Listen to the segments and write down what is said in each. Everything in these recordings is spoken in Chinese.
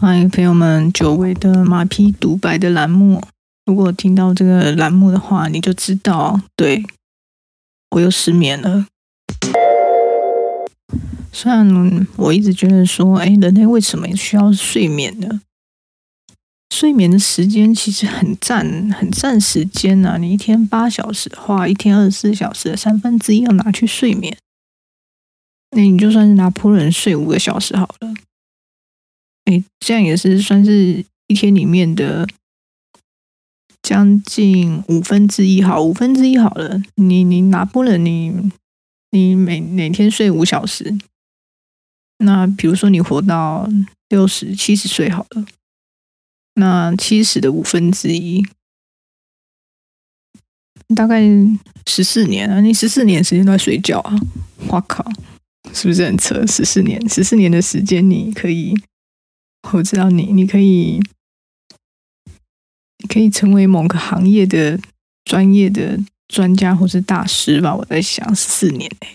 欢迎朋友们，久违的马屁独白的栏目。如果听到这个栏目的话，你就知道，对，我又失眠了。虽然我一直觉得说，哎，人类为什么需要睡眠呢？睡眠的时间其实很占，很占时间呐、啊。你一天八小时的话，一天二十四小时的三分之一要拿去睡眠。那你就算是拿破仑睡五个小时好了。哎，这样也是算是一天里面的将近五分之一，好，五分之一好了。你你拿破仑，你你每每天睡五小时，那比如说你活到六十七十岁好了，那七十的五分之一，大概十四年啊，你十四年时间都在睡觉啊！我靠，是不是很扯？十四年，十四年的时间你可以。我知道你，你可以，可以成为某个行业的专业的专家或是大师吧。我在想，四年哎，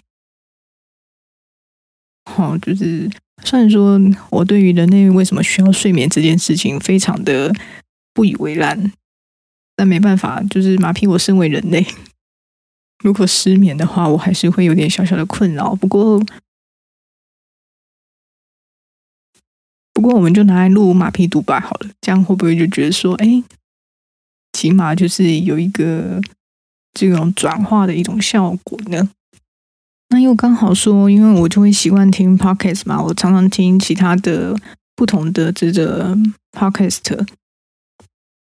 好，就是虽然说我对于人类为什么需要睡眠这件事情非常的不以为然，但没办法，就是马屁。我身为人类，如果失眠的话，我还是会有点小小的困扰。不过。不过，我们就拿来录马屁独白好了，这样会不会就觉得说，哎，起码就是有一个这种转化的一种效果呢？那又刚好说，因为我就会习惯听 podcast 嘛，我常常听其他的不同的这个 podcast。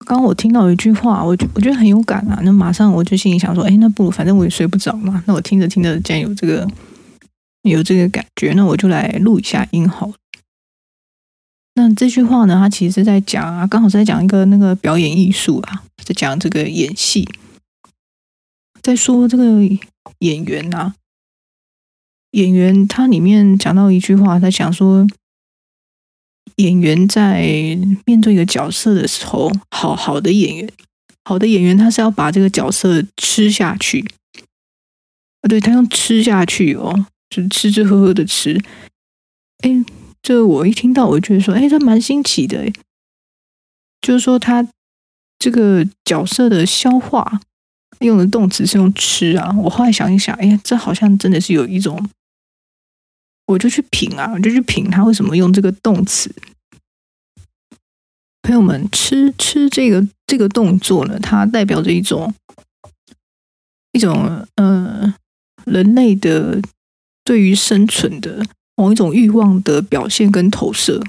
刚我听到一句话，我觉我觉得很有感啊，那马上我就心里想说，哎，那不如反正我也睡不着嘛，那我听着听着，既然有这个有这个感觉，那我就来录一下音好了。那这句话呢，他其实是在讲啊，刚好是在讲一个那个表演艺术啊，在讲这个演戏，在说这个演员啊，演员他里面讲到一句话，在讲说，演员在面对一个角色的时候，好好的演员，好的演员，他是要把这个角色吃下去啊，对，他用吃下去哦，就是吃吃喝喝的吃，哎。这我一听到，我就说，哎，这蛮新奇的，就是说他这个角色的消化用的动词是用吃啊。我后来想一想，哎呀，这好像真的是有一种，我就去品啊，我就去品他为什么用这个动词。朋友们，吃吃这个这个动作呢，它代表着一种一种呃人类的对于生存的。某一种欲望的表现跟投射，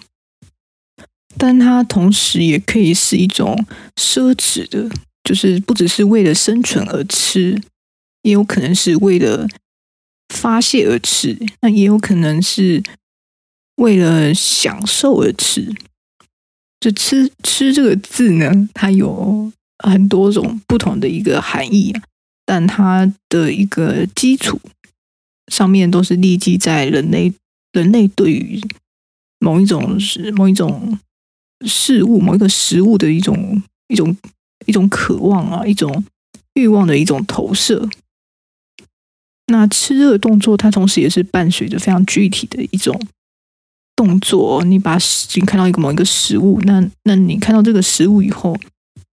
但它同时也可以是一种奢侈的，就是不只是为了生存而吃，也有可能是为了发泄而吃，那也有可能是为了享受而吃。就吃吃这个字呢，它有很多种不同的一个含义啊，但它的一个基础上面都是立基在人类。人类对于某一种是某一种事物、某一个食物的一种一种一种渴望啊，一种欲望的一种投射。那吃这个动作，它同时也是伴随着非常具体的一种动作。你把你看到一个某一个食物，那那你看到这个食物以后，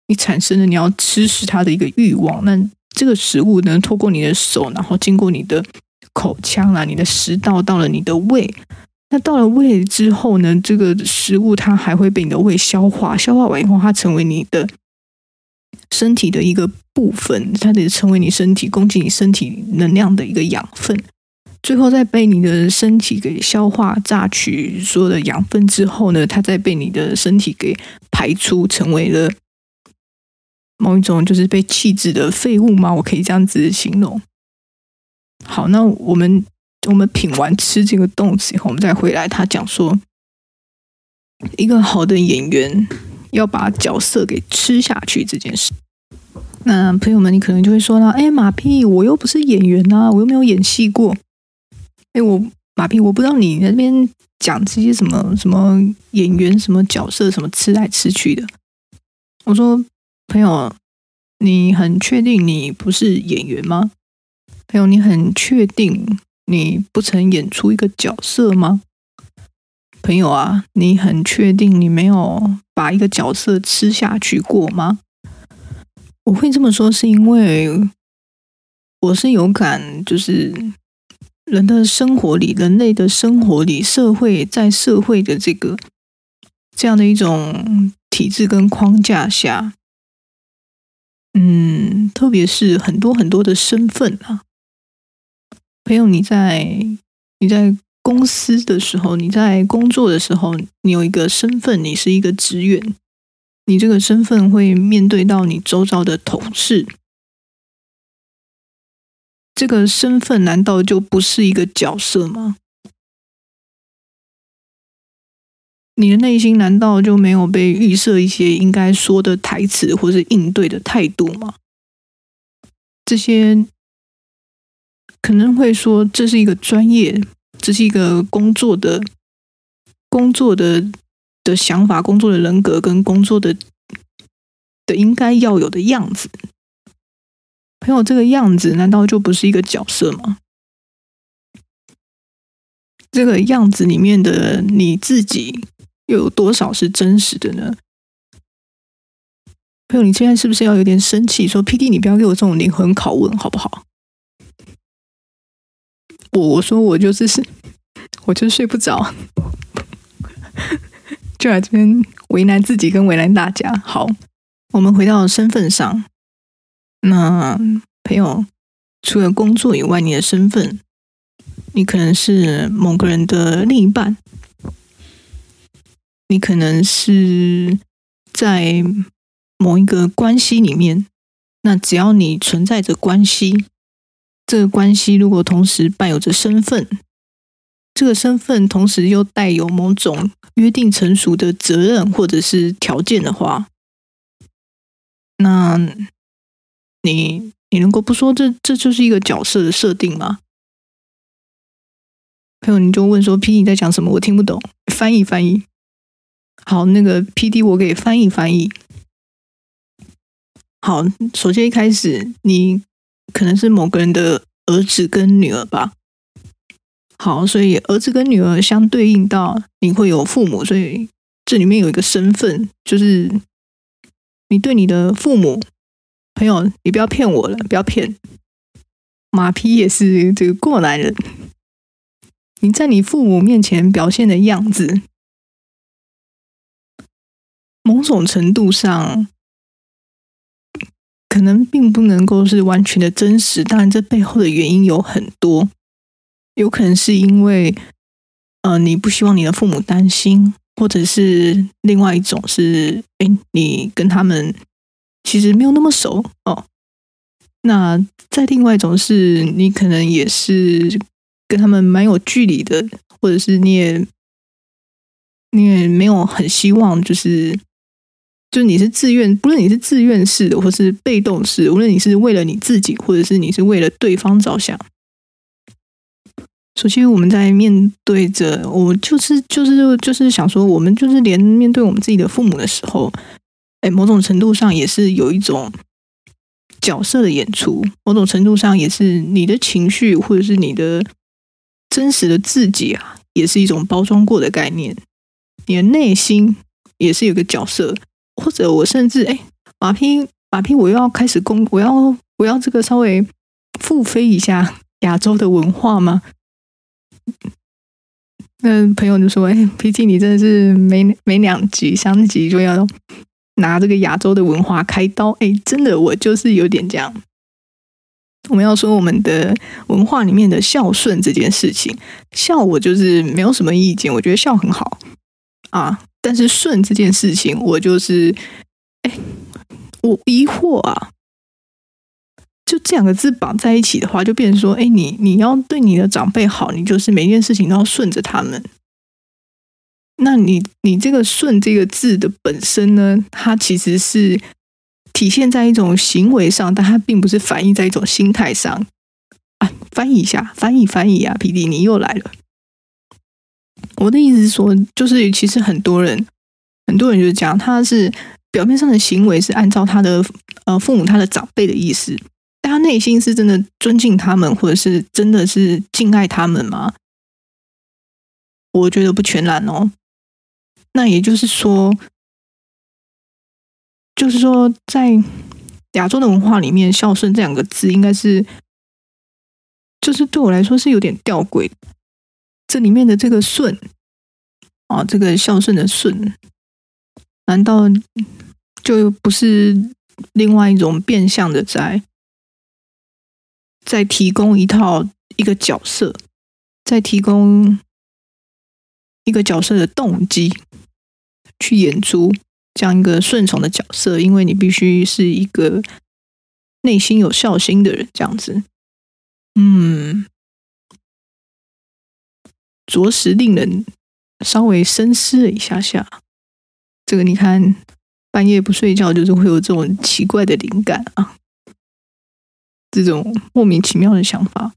你产生了你要吃食它的一个欲望。那这个食物呢，透过你的手，然后经过你的。口腔啊，你的食道到了你的胃，那到了胃之后呢，这个食物它还会被你的胃消化，消化完以后，它成为你的身体的一个部分，它得成为你身体供给你身体能量的一个养分，最后再被你的身体给消化榨取所有的养分之后呢，它再被你的身体给排出，成为了某一种就是被弃置的废物吗？我可以这样子形容。好，那我们我们品完吃这个动词以后，我们再回来。他讲说，一个好的演员要把角色给吃下去这件事。那朋友们，你可能就会说了：“哎，马屁，我又不是演员啊，我又没有演戏过。”哎，我马屁，我不知道你那边讲这些什么什么演员、什么角色、什么吃来吃去的。我说，朋友，你很确定你不是演员吗？朋友，你很确定你不曾演出一个角色吗？朋友啊，你很确定你没有把一个角色吃下去过吗？我会这么说，是因为我是有感，就是人的生活里，人类的生活里，社会在社会的这个这样的一种体制跟框架下，嗯，特别是很多很多的身份啊，朋友，你在你在。公司的时候，你在工作的时候，你有一个身份，你是一个职员，你这个身份会面对到你周遭的同事。这个身份难道就不是一个角色吗？你的内心难道就没有被预设一些应该说的台词或是应对的态度吗？这些可能会说这是一个专业。这是一个工作的、工作的的想法、工作的人格跟工作的的应该要有的样子。朋友，这个样子难道就不是一个角色吗？这个样子里面的你自己又有多少是真实的呢？朋友，你现在是不是要有点生气？说 PD，你不要给我这种灵魂拷问，好不好？我我说我就是，我就是睡不着，就来这边为难自己跟为难大家。好，我们回到身份上。那朋友，除了工作以外，你的身份，你可能是某个人的另一半，你可能是在某一个关系里面。那只要你存在着关系。这个关系如果同时伴有着身份，这个身份同时又带有某种约定成熟的责任或者是条件的话，那你你能够不说这这就是一个角色的设定吗？朋友，你就问说 “P，你在讲什么？我听不懂。”翻译翻译。好，那个 PD，我给翻译翻译。好，首先一开始你。可能是某个人的儿子跟女儿吧。好，所以儿子跟女儿相对应到你会有父母，所以这里面有一个身份，就是你对你的父母朋友，你不要骗我了，不要骗。马匹也是这个过来人，你在你父母面前表现的样子，某种程度上。可能并不能够是完全的真实，当然这背后的原因有很多，有可能是因为，呃，你不希望你的父母担心，或者是另外一种是，哎，你跟他们其实没有那么熟哦。那再另外一种是你可能也是跟他们蛮有距离的，或者是你也你也没有很希望就是。就是你是自愿，不论你是自愿式的，或是被动式，无论你是为了你自己，或者是你是为了对方着想。首先，我们在面对着我，就是就是就是想说，我们就是连面对我们自己的父母的时候，哎，某种程度上也是有一种角色的演出，某种程度上也是你的情绪，或者是你的真实的自己啊，也是一种包装过的概念。你的内心也是有个角色。或者我甚至哎，马匹马匹，我又要开始攻，我要我要这个稍微复飞一下亚洲的文化吗？那朋友就说：“哎，PD 你真的是每每两集三集就要拿这个亚洲的文化开刀。”哎，真的，我就是有点这样。我们要说我们的文化里面的孝顺这件事情，孝我就是没有什么意见，我觉得孝很好啊。但是顺这件事情，我就是，哎，我疑惑啊，就这两个字绑在一起的话，就变成说，哎，你你要对你的长辈好，你就是每件事情都要顺着他们。那你你这个顺这个字的本身呢，它其实是体现在一种行为上，但它并不是反映在一种心态上。啊，翻译一下，翻译翻译啊，PD 你又来了。我的意思是说，就是其实很多人，很多人就是讲，他是表面上的行为是按照他的呃父母、他的长辈的意思，但他内心是真的尊敬他们，或者是真的是敬爱他们吗？我觉得不全然哦。那也就是说，就是说，在亚洲的文化里面，孝顺这两个字应该是，就是对我来说是有点吊诡。这里面的这个顺啊，这个孝顺的顺，难道就不是另外一种变相的在在提供一套一个角色，在提供一个角色的动机，去演出这样一个顺从的角色，因为你必须是一个内心有孝心的人，这样子，嗯，着实令人稍微深思了一下下。这个你看，半夜不睡觉，就是会有这种奇怪的灵感啊。这种莫名其妙的想法。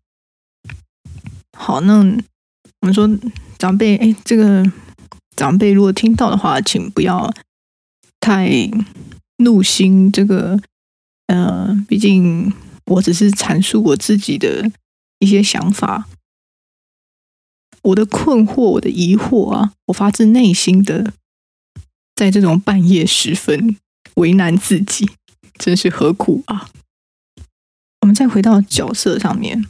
好，那我们说长辈，哎，这个长辈如果听到的话，请不要太怒心。这个，呃，毕竟我只是阐述我自己的一些想法，我的困惑，我的疑惑啊，我发自内心的，在这种半夜时分为难自己，真是何苦啊！我们再回到角色上面，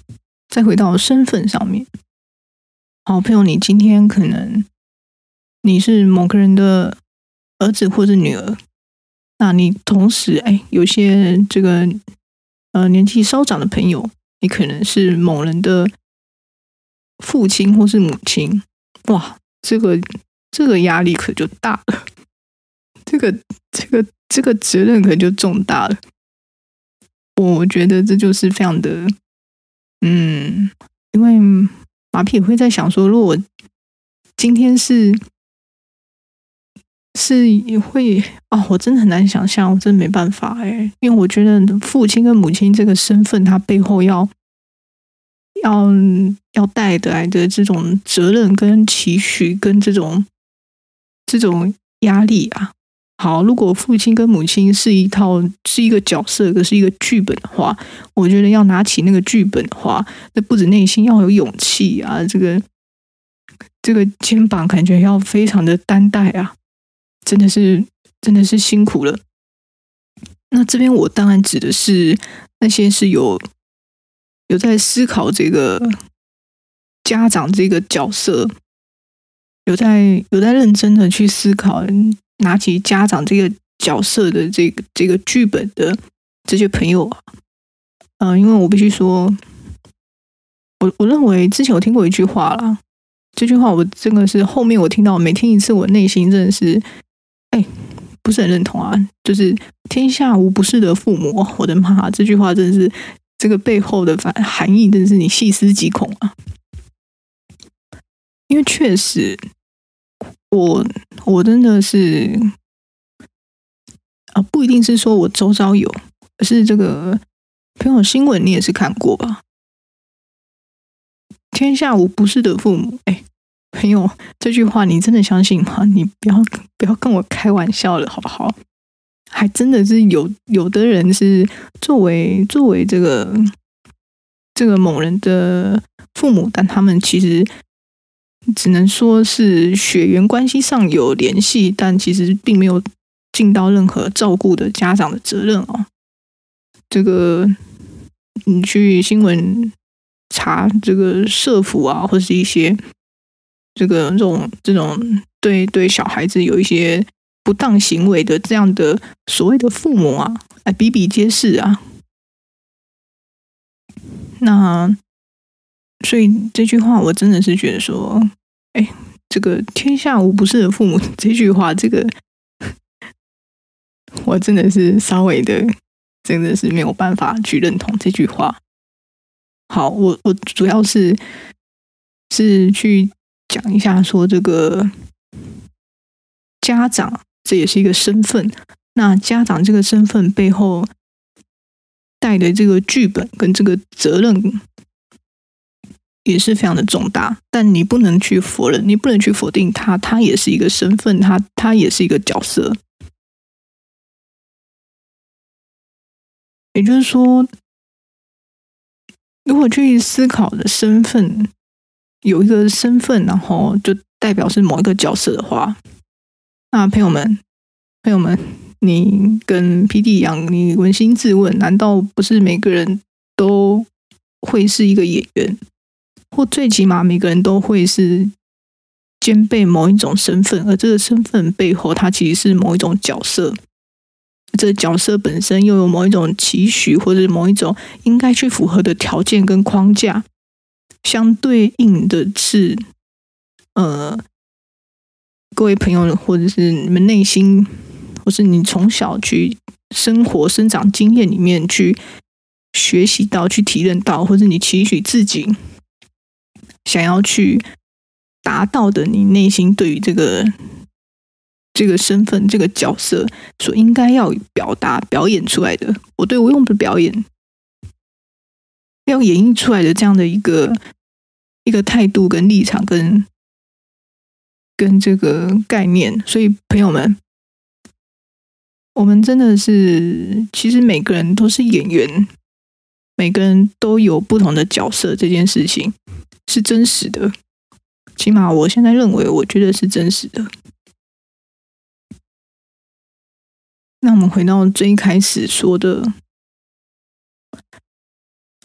再回到身份上面。好朋友，你今天可能你是某个人的儿子或者女儿，那你同时哎，有些这个呃年纪稍长的朋友，你可能是某人的父亲或是母亲，哇，这个这个压力可就大了，这个这个这个责任可就重大了。我觉得这就是非常的，嗯，因为马屁会在想说，如果今天是是也会啊、我真的很难想象，我真的没办法哎，因为我觉得父亲跟母亲这个身份，他背后要要要带来的这种责任跟期许跟这种这种压力啊。好，如果父亲跟母亲是一套是一个角色，可是一个剧本的话，我觉得要拿起那个剧本的话，那不止内心要有勇气啊，这个这个肩膀感觉要非常的担待啊，真的是真的是辛苦了。那这边我当然指的是那些是有有在思考这个家长这个角色，有在有在认真的去思考。拿起家长这个角色的这个这个剧本的这些朋友啊，嗯、呃，因为我必须说，我我认为之前我听过一句话啦，这句话我真的是后面我听到每听一次，我内心真的是，哎，不是很认同啊。就是天下无不是的父母，我的妈，这句话真的是这个背后的反含义，真的是你细思极恐啊。因为确实。我我真的是啊，不一定是说我周遭有，可是这个朋友新闻你也是看过吧？天下无不是的父母，哎，朋友这句话你真的相信吗？你不要不要跟我开玩笑了，好不好？还真的是有有的人是作为作为这个这个某人的父母，但他们其实。只能说是血缘关系上有联系，但其实并没有尽到任何照顾的家长的责任哦。这个你去新闻查这个社福啊，或是一些这个这种这种对对小孩子有一些不当行为的这样的所谓的父母啊，哎，比比皆是啊。那所以这句话，我真的是觉得说。哎，这个“天下无不是的父母”这句话，这个 我真的是稍微的，真的是没有办法去认同这句话。好，我我主要是是去讲一下，说这个家长这也是一个身份，那家长这个身份背后带的这个剧本跟这个责任。也是非常的重大，但你不能去否认，你不能去否定他，他也是一个身份，他他也是一个角色。也就是说，如果去思考的身份，有一个身份，然后就代表是某一个角色的话，那朋友们，朋友们，你跟 PD 一样，你扪心自问，难道不是每个人都会是一个演员，或最起码每个人都会是兼备某一种身份，而这个身份背后，它其实是某一种角色。这角色本身又有某一种期许，或者某一种应该去符合的条件跟框架，相对应的是，呃，各位朋友，或者是你们内心，或是你从小去生活、生长经验里面去学习到、去体验到，或者你期许自己想要去达到的，你内心对于这个。这个身份、这个角色所应该要表达、表演出来的，我对我用的表演要演绎出来的这样的一个一个态度、跟立场、跟跟这个概念。所以，朋友们，我们真的是，其实每个人都是演员，每个人都有不同的角色，这件事情是真实的。起码我现在认为，我觉得是真实的。那我们回到最开始说的，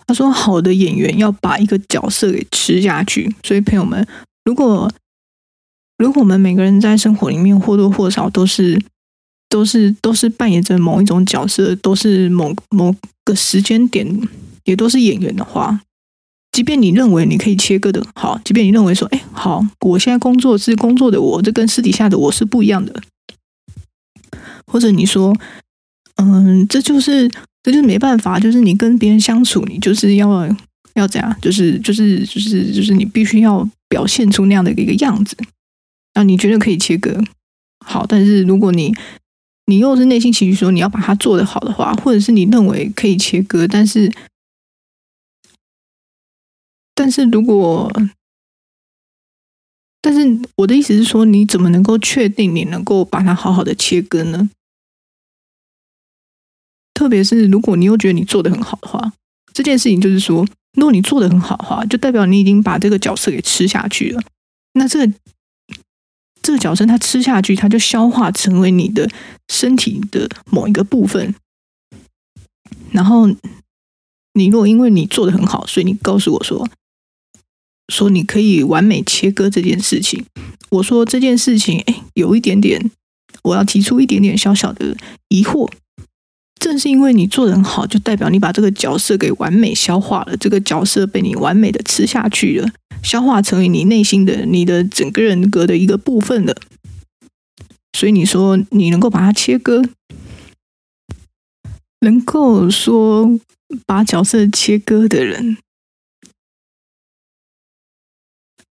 他说：“好的演员要把一个角色给吃下去。”所以，朋友们，如果如果我们每个人在生活里面或多或少都是都是都是扮演着某一种角色，都是某某个时间点也都是演员的话，即便你认为你可以切割的好，即便你认为说：“哎，好，我现在工作是工作的我，这跟私底下的我是不一样的。”或者你说，嗯，这就是这就是没办法，就是你跟别人相处，你就是要要这样，就是就是就是就是你必须要表现出那样的一个样子。啊，你觉得可以切割好，但是如果你你又是内心情绪说你要把它做得好的话，或者是你认为可以切割，但是但是如果但是我的意思是说，你怎么能够确定你能够把它好好的切割呢？特别是如果你又觉得你做得很好的话，这件事情就是说，如果你做得很好的话，就代表你已经把这个角色给吃下去了。那这个这个角色它吃下去，它就消化成为你的身体的某一个部分。然后你如果因为你做的很好，所以你告诉我说，说你可以完美切割这件事情。我说这件事情，哎，有一点点，我要提出一点点小小的疑惑。正是因为你做的很好，就代表你把这个角色给完美消化了。这个角色被你完美的吃下去了，消化成为你内心的、你的整个人格的一个部分的。所以你说你能够把它切割，能够说把角色切割的人，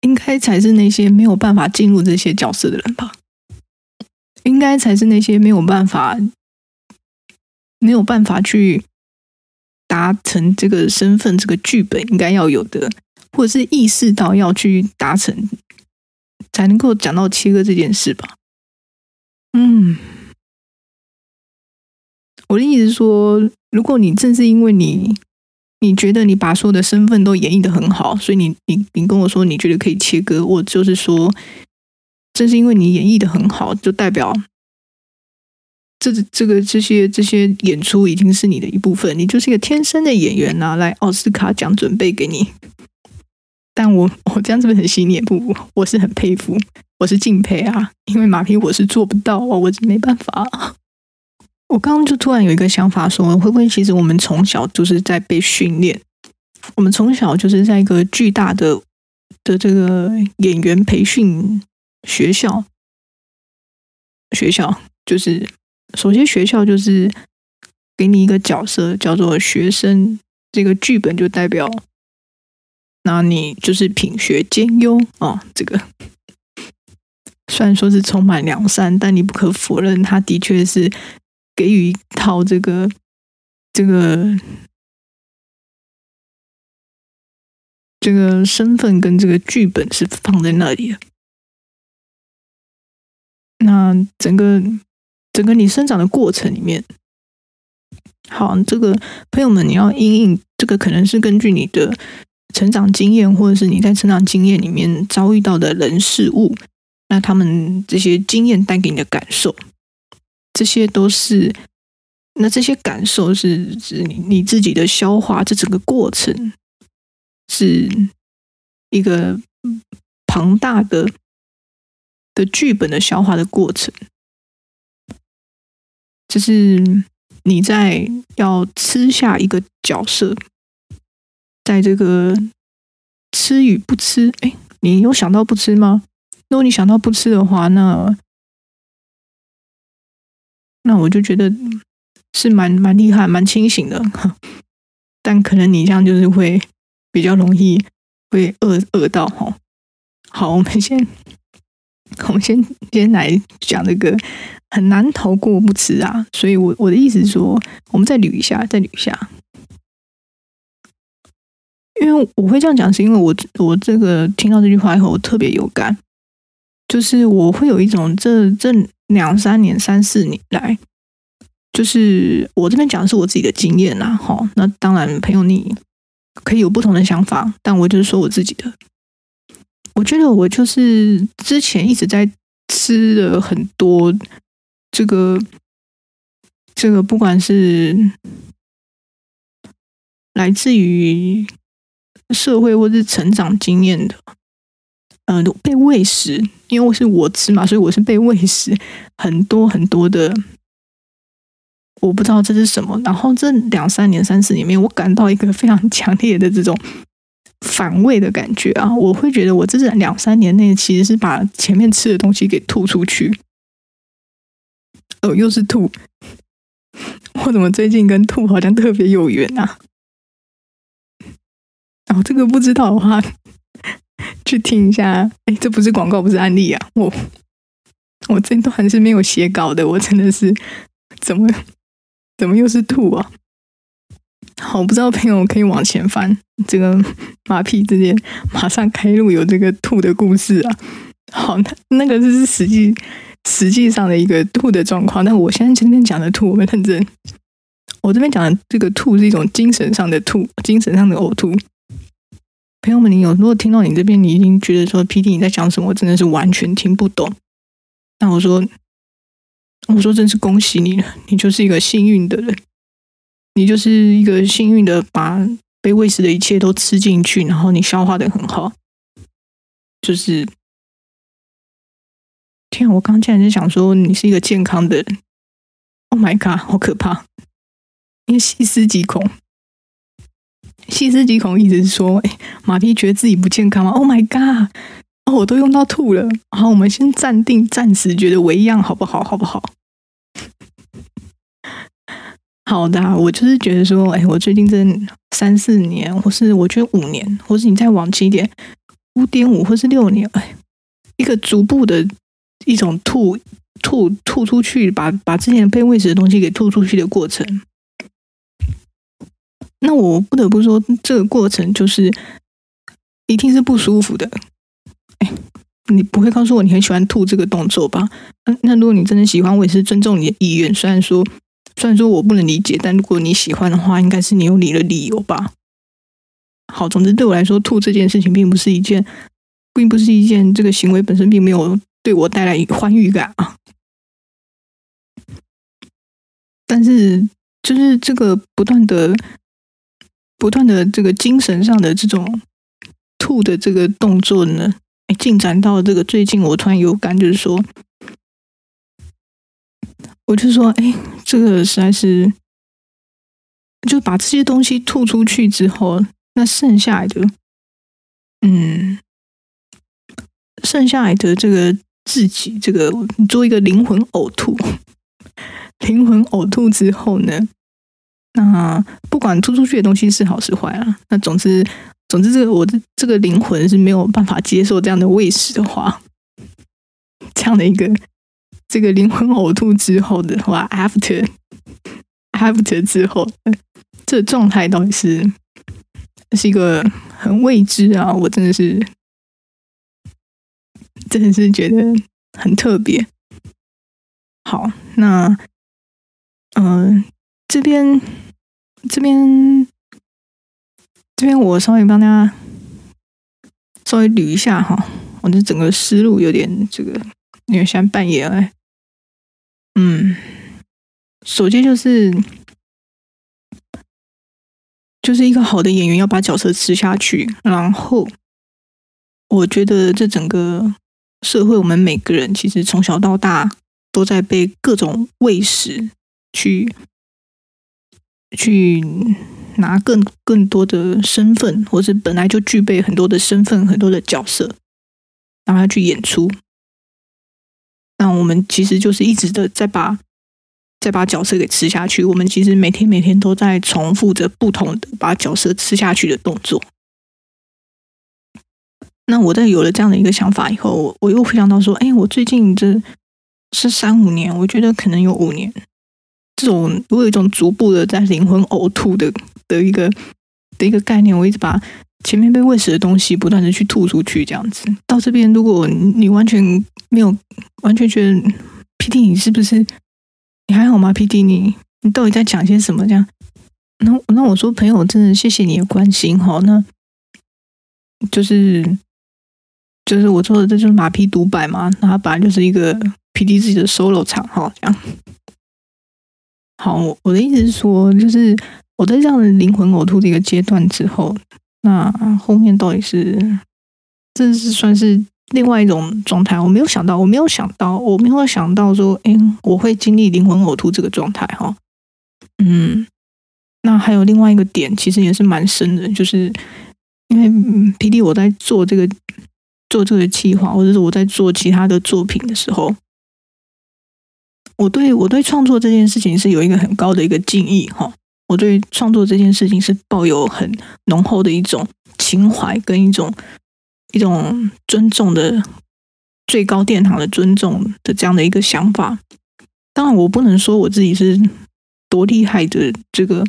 应该才是那些没有办法进入这些角色的人吧？应该才是那些没有办法。没有办法去达成这个身份、这个剧本应该要有的，或者是意识到要去达成，才能够讲到切割这件事吧。嗯，我的意思是说，如果你正是因为你你觉得你把所有的身份都演绎得很好，所以你你你跟我说你觉得可以切割，我就是说，正是因为你演绎得很好，就代表。这这个这些这些演出已经是你的一部分，你就是一个天生的演员呐！来，奥斯卡奖准备给你。但我我这样子很洗脸？不，我是很佩服，我是敬佩啊！因为马屁我是做不到啊，我是没办法。我刚刚就突然有一个想法说，说会不会其实我们从小就是在被训练，我们从小就是在一个巨大的的这个演员培训学校，学校就是。首先，学校就是给你一个角色，叫做学生。这个剧本就代表，那你就是品学兼优、哦。这个虽然说是充满良善，但你不可否认，他的确是给予一套这个这个这个身份跟这个剧本是放在那里的。那整个。整个你生长的过程里面，好，这个朋友们，你要因应这个，可能是根据你的成长经验，或者是你在成长经验里面遭遇到的人事物，那他们这些经验带给你的感受，这些都是，那这些感受是指你你自己的消化，这整个过程是一个庞大的的剧本的消化的过程，就是你在要吃下一个角色。在这个吃与不吃，哎，你有想到不吃吗？如果你想到不吃的话，那那我就觉得是蛮蛮厉害、蛮清醒的。但可能你这样就是会比较容易会饿饿到哈。好，我们先我们先先来讲这个很难逃过不吃啊。所以我我的意思是说，我们再捋一下，再捋一下。因为我会这样讲，是因为我我这个听到这句话以后，我特别有感，就是我会有一种这这两三年、三四年来，就是我这边讲的是我自己的经验啦。好，那当然朋友你可以有不同的想法，但我就是说我自己的。我觉得我就是之前一直在吃了很多这个这个，不管是来自于。社会或是成长经验的，呃，被喂食，因为我是我吃嘛，所以我是被喂食很多很多的，我不知道这是什么。然后这两三年、三四年里面，我感到一个非常强烈的这种反胃的感觉啊！我会觉得我这是两三年内其实是把前面吃的东西给吐出去。哦，又是吐，我怎么最近跟吐好像特别有缘啊？哦，这个不知道的话，去听一下。哎，这不是广告，不是案例啊！我我这段还是没有写稿的，我真的是怎么怎么又是吐啊？好，不知道朋友可以往前翻，这个马屁之间马上开录有这个吐的故事啊！好，那那个是实际实际上的一个吐的状况。但我现在今天讲的吐，我们认真。我这边讲的这个吐是一种精神上的吐，精神上的呕吐。朋友们，你有如果听到你这边，你已经觉得说 PD 你在讲什么，我真的是完全听不懂。那我说，我说真是恭喜你了，你就是一个幸运的人，你就是一个幸运的，把被喂食的一切都吃进去，然后你消化的很好。就是，天啊，我刚竟然在想说你是一个健康的人，Oh my god，好可怕，因为细思极恐。细思极恐，意思是说，哎，马屁觉得自己不健康吗？Oh my god！哦，我都用到吐了。好，我们先暂定，暂时觉得为样，好不好？好不好？好的，我就是觉得说，哎，我最近这三四年，或是我觉得五年，或是你再往前一点，五点五或是六年，哎，一个逐步的一种吐吐吐出去，把把之前被喂食的东西给吐出去的过程。那我不得不说，这个过程就是一定是不舒服的。哎，你不会告诉我你很喜欢吐这个动作吧？那如果你真的喜欢，我也是尊重你的意愿。虽然说，虽然说我不能理解，但如果你喜欢的话，应该是你有你的理由吧？好，总之对我来说，吐这件事情并不是一件，并不是一件这个行为本身并没有对我带来欢愉感啊。但是，就是这个不断的。不断的这个精神上的这种吐的这个动作呢，进展到这个最近，我突然有感，就是说，我就说，哎，这个实在是，就把这些东西吐出去之后，那剩下来的，嗯，剩下来的这个自己，这个做一个灵魂呕吐，灵魂呕吐之后呢？那不管吐出去的东西是好是坏啊，那总之，总之，这个我的这个灵魂是没有办法接受这样的喂食的话，这样的一个这个灵魂呕吐之后的话，after after 之后，这状态到底是是一个很未知啊！我真的是真的是觉得很特别。好，那嗯、这边。这边这边我稍微帮大家稍微捋一下哈，我的整个思路有点这个，因为现在半夜了，嗯，首先就是就是一个好的演员要把角色吃下去，然后我觉得这整个社会，我们每个人其实从小到大都在被各种喂食去。去拿更更多的身份，或是本来就具备很多的身份、很多的角色，让他去演出。那我们其实就是一直的在把在把角色给吃下去。我们其实每天每天都在重复着不同的把角色吃下去的动作。那我在有了这样的一个想法以后，我又回想到说，哎，我最近这是三五年，我觉得可能有五年。这种我有一种逐步的在灵魂呕吐的的一个的一个概念，我一直把前面被喂食的东西不断的去吐出去，这样子到这边，如果你完全没有完全觉得 PD 你是不是你还好吗？PD 你你到底在讲些什么？这样，那那我说朋友，真的谢谢你的关心哈，那就是就是我做的这就是马屁独白嘛，那它本来就是一个 PD 自己的 solo 场哈，这样。好，我的意思是说，就是我在这样的灵魂呕吐的一个阶段之后，那后面到底是，这是算是另外一种状态。我没有想到，我没有想到，我没有想到说，哎，我会经历灵魂呕吐这个状态哈。嗯，那还有另外一个点，其实也是蛮深的，就是因为 PD 我在做这个做这个计划，或者是我在做其他的作品的时候。我对我对创作这件事情是有一个很高的一个敬意哈，我对创作这件事情是抱有很浓厚的一种情怀跟一种一种尊重的最高殿堂的尊重的这样的一个想法。当然，我不能说我自己是多厉害的这个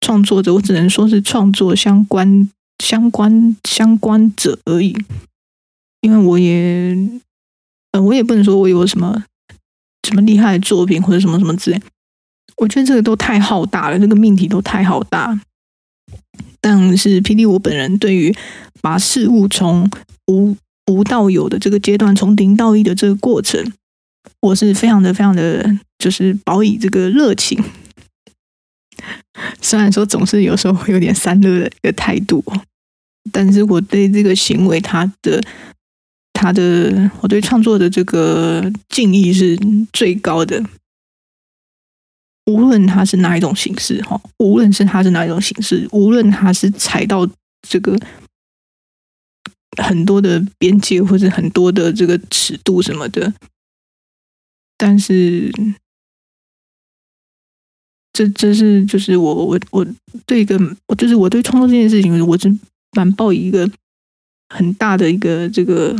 创作者，我只能说是创作相关相关相关者而已。因为我也呃，我也不能说我有什么。什么厉害的作品或者什么什么之类，我觉得这个都太浩大了，这个命题都太浩大。但是霹雳我本人对于把事物从无无到有的这个阶段，从零到一的这个过程，我是非常的非常的，就是保以这个热情。虽然说总是有时候会有点散热的一个态度，但是我对这个行为它的。他的，我对创作的这个敬意是最高的，无论他是哪一种形式，哈，无论是他是哪一种形式，无论他是踩到这个很多的边界，或者很多的这个尺度什么的，但是，这这是就是我我我对一个，我就是我对创作这件事情，我是蛮抱以一个很大的一个这个。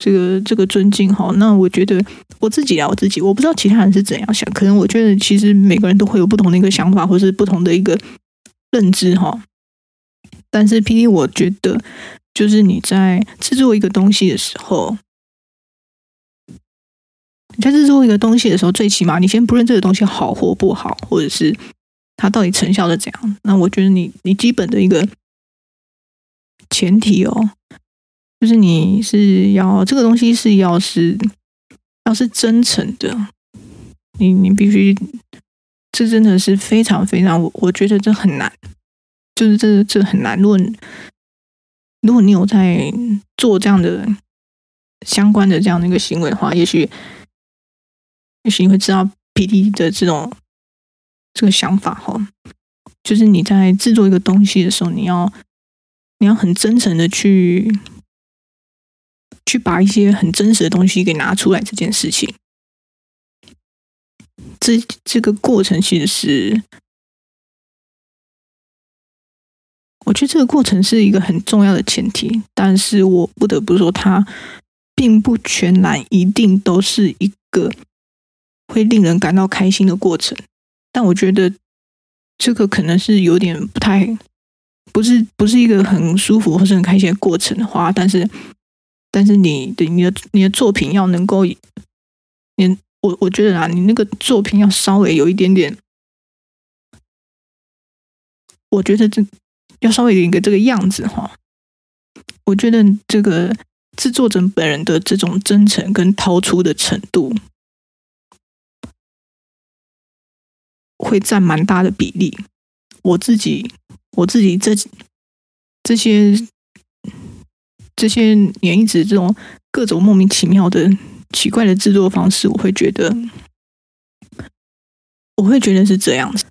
这个这个尊敬哈，那我觉得我自己啊，我自己我不知道其他人是怎样想，可能我觉得其实每个人都会有不同的一个想法，或是不同的一个认知哈。但是 PD，我觉得就是你在制作一个东西的时候，你在制作一个东西的时候，最起码你先不论这个东西好或不好，或者是它到底成效的怎样，那我觉得你你基本的一个前提哦。就是你是要这个东西是要是要是真诚的，你你必须，这真的是非常非常，我我觉得这很难，就是这这很难。如果如果你有在做这样的相关的这样的一个行为的话，也许也许你会知道 PD 的这种这个想法哈，就是你在制作一个东西的时候，你要你要很真诚的去。去把一些很真实的东西给拿出来，这件事情，这这个过程其实是，我觉得这个过程是一个很重要的前提。但是我不得不说，它并不全然一定都是一个会令人感到开心的过程。但我觉得这个可能是有点不太，不是不是一个很舒服或是很开心的过程的话，但是。但是你的你的你的作品要能够，你我我觉得啊，你那个作品要稍微有一点点，我觉得这要稍微有一个这个样子哈。我觉得这个制作者本人的这种真诚跟掏出的程度，会占蛮大的比例。我自己，我自己这这些这些年一直这种各种莫名其妙的奇怪的制作方式，我会觉得，我会觉得是这样子。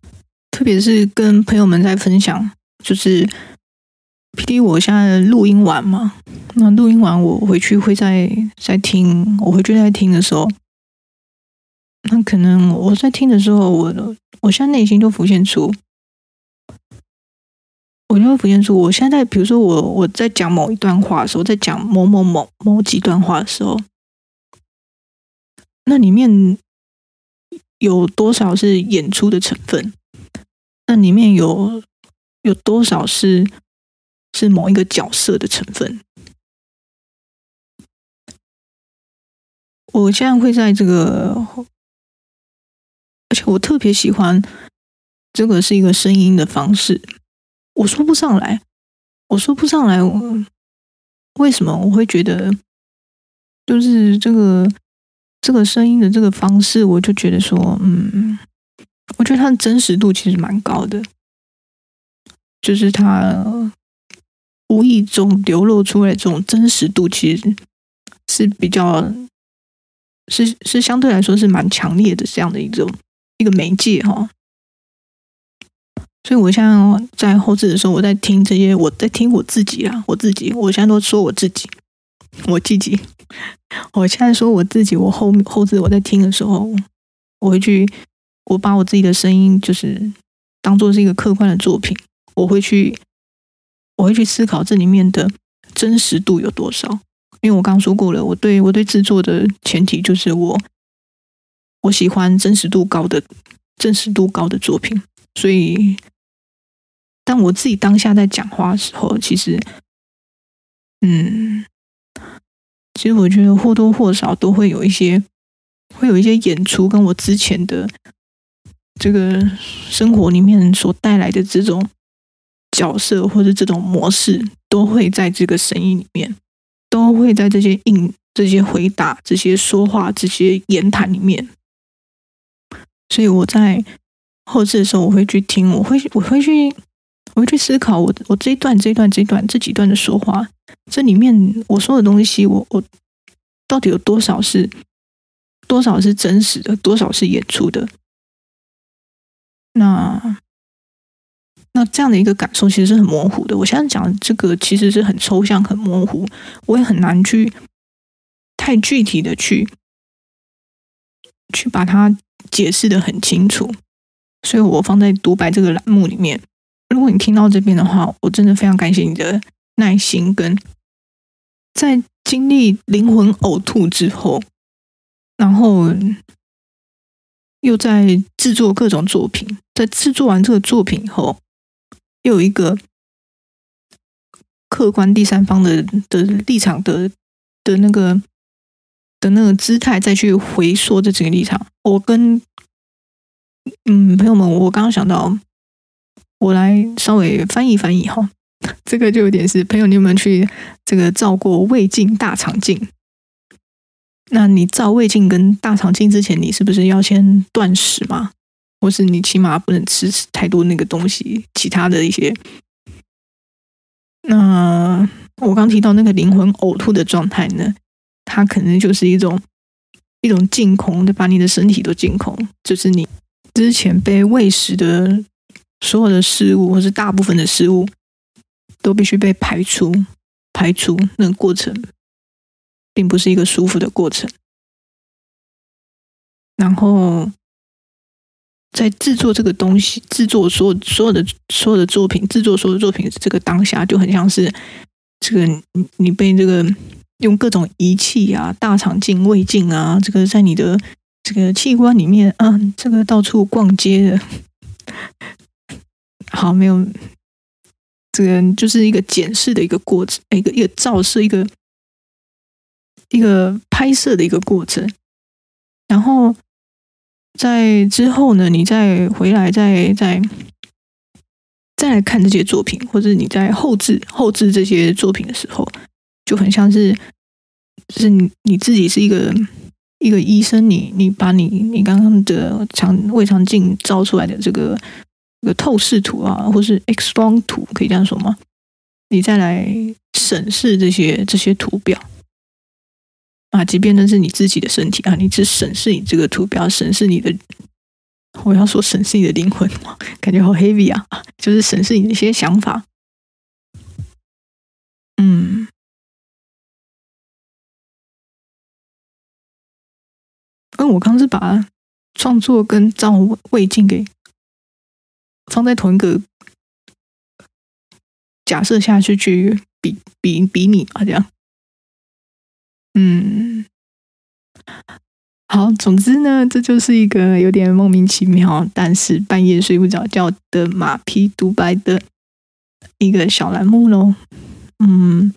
特别是跟朋友们在分享，就是 PD 我现在录音完嘛，那录音完我回去会再再听，我回去再听的时候，那可能我在听的时候，我我现在内心就浮现出。我就会浮现出，我现在比如说我我在讲某一段话的时候，在讲某某某某几段话的时候，那里面有多少是演出的成分？那里面有有多少是是某一个角色的成分？我现在会在这个，而且我特别喜欢这个是一个声音的方式。我说不上来，我说不上来，我为什么我会觉得，就是这个这个声音的这个方式，我就觉得说，嗯，我觉得它的真实度其实蛮高的，就是它无意中流露出来这种真实度，其实是比较是是相对来说是蛮强烈的这样的一种一个媒介哈。所以，我现在在后置的时候，我在听这些，我在听我自己啊，我自己，我现在都说我自己，我自己，我现在说我自己，我后后置我在听的时候，我会去，我把我自己的声音就是当做是一个客观的作品，我会去，我会去思考这里面的真实度有多少，因为我刚说过了，我对我对制作的前提就是我我喜欢真实度高的真实度高的作品。所以，但我自己当下在讲话的时候，其实，嗯，其实我觉得或多或少都会有一些，会有一些演出跟我之前的这个生活里面所带来的这种角色或者这种模式，都会在这个声音里面，都会在这些应、这些回答、这些说话、这些言谈里面。所以我在。后置的时候，我会去听，我会我会去我会去思考我，我这一段这一段这一段这几段的说话，这里面我说的东西，我我到底有多少是多少是真实的，多少是演出的？那那这样的一个感受其实是很模糊的。我现在讲的这个其实是很抽象、很模糊，我也很难去太具体的去去把它解释的很清楚。所以我放在独白这个栏目里面。如果你听到这边的话，我真的非常感谢你的耐心，跟在经历灵魂呕吐之后，然后又在制作各种作品，在制作完这个作品以后，又有一个客观第三方的的立场的的那个的那个姿态，再去回溯这整个立场，我跟。嗯，朋友们，我刚刚想到，我来稍微翻译翻译哈。这个就有点是朋友，你有没有去这个照过胃镜、大肠镜？那你照胃镜跟大肠镜之前，你是不是要先断食嘛？或是你起码不能吃太多那个东西，其他的一些。那我刚提到那个灵魂呕吐的状态呢，它可能就是一种一种净空，就把你的身体都净空，就是你。之前被喂食的所有的事物，或是大部分的事物，都必须被排除。排除那个过程，并不是一个舒服的过程。然后，在制作这个东西，制作所有所有的所有的作品，制作所有的作品，这个当下就很像是这个你你被这个用各种仪器啊，大肠镜、胃镜啊，这个在你的。这个器官里面，啊，这个到处逛街的，好，没有，这个就是一个检视的一个过程，一个一个照射，一个一个拍摄的一个过程。然后在之后呢，你再回来，再再再来看这些作品，或者你在后置后置这些作品的时候，就很像是，就是你你自己是一个一个医生，你你把你你刚刚的肠胃肠镜照出来的这个个透视图啊，或是 X 光图，可以这样说吗？你再来审视这些这些图表啊，即便那是你自己的身体啊，你只审视你这个图表，审视你的。我要说审视你的灵魂，感觉好 heavy 啊！就是审视你的一些想法。嗯，嗯，我刚是把创作跟照胃镜给放在同一个假设下去去比比比拟啊，这样。嗯。好，总之呢，这就是一个有点莫名其妙，但是半夜睡不着觉的马屁独白的一个小栏目喽。嗯，